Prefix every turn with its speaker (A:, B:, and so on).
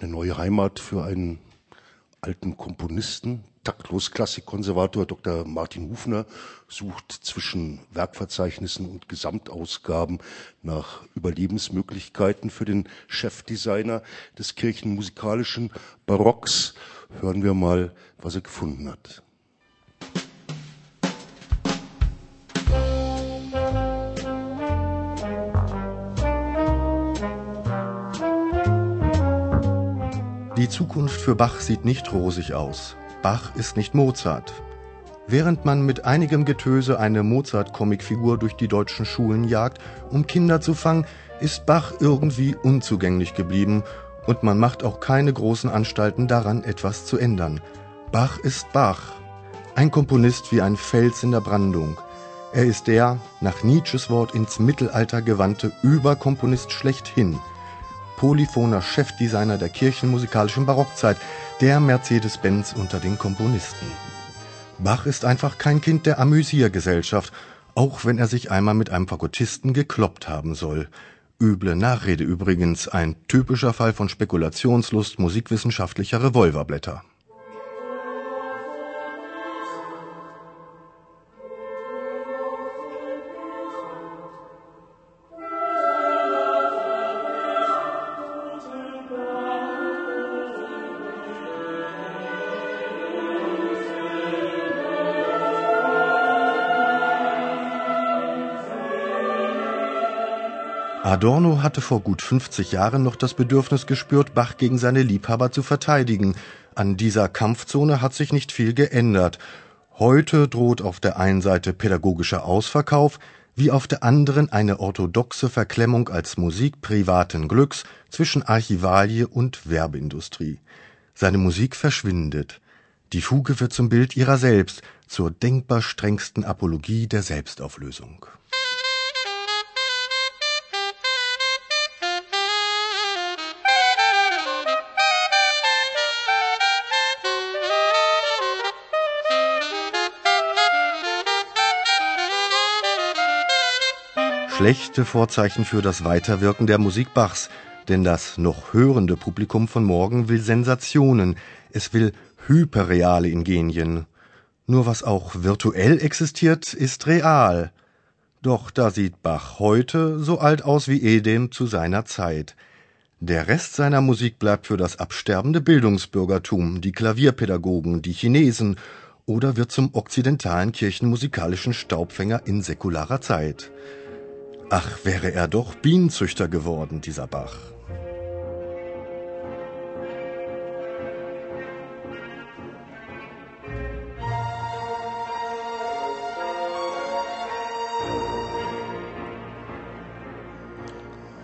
A: eine neue Heimat für einen alten Komponisten. Taktlos Klassikkonservator Dr. Martin Hufner sucht zwischen Werkverzeichnissen und Gesamtausgaben nach Überlebensmöglichkeiten für den Chefdesigner des kirchenmusikalischen Barocks. Hören wir mal, was er gefunden hat.
B: Die Zukunft für Bach sieht nicht rosig aus. Bach ist nicht Mozart. Während man mit einigem Getöse eine Mozart-Comicfigur durch die deutschen Schulen jagt, um Kinder zu fangen, ist Bach irgendwie unzugänglich geblieben und man macht auch keine großen Anstalten daran, etwas zu ändern. Bach ist Bach. Ein Komponist wie ein Fels in der Brandung. Er ist der, nach Nietzsches Wort ins Mittelalter gewandte Überkomponist schlechthin – polyphoner Chefdesigner der kirchenmusikalischen Barockzeit, der Mercedes-Benz unter den Komponisten. Bach ist einfach kein Kind der Amüsiergesellschaft, auch wenn er sich einmal mit einem Fagottisten gekloppt haben soll. Üble Nachrede übrigens, ein typischer Fall von Spekulationslust musikwissenschaftlicher Revolverblätter. Adorno hatte vor gut 50 Jahren noch das Bedürfnis gespürt, Bach gegen seine Liebhaber zu verteidigen. An dieser Kampfzone hat sich nicht viel geändert. Heute droht auf der einen Seite pädagogischer Ausverkauf, wie auf der anderen eine orthodoxe Verklemmung als Musik privaten Glücks zwischen Archivalie und Werbeindustrie. Seine Musik verschwindet. Die Fuge wird zum Bild ihrer selbst, zur denkbar strengsten Apologie der Selbstauflösung. Schlechte Vorzeichen für das Weiterwirken der Musik Bachs, denn das noch hörende Publikum von morgen will Sensationen, es will hyperreale Ingenien. Nur was auch virtuell existiert, ist real. Doch da sieht Bach heute so alt aus wie Edem zu seiner Zeit. Der Rest seiner Musik bleibt für das absterbende Bildungsbürgertum, die Klavierpädagogen, die Chinesen oder wird zum okzidentalen kirchenmusikalischen Staubfänger in säkularer Zeit. Ach, wäre er doch Bienenzüchter geworden, dieser Bach.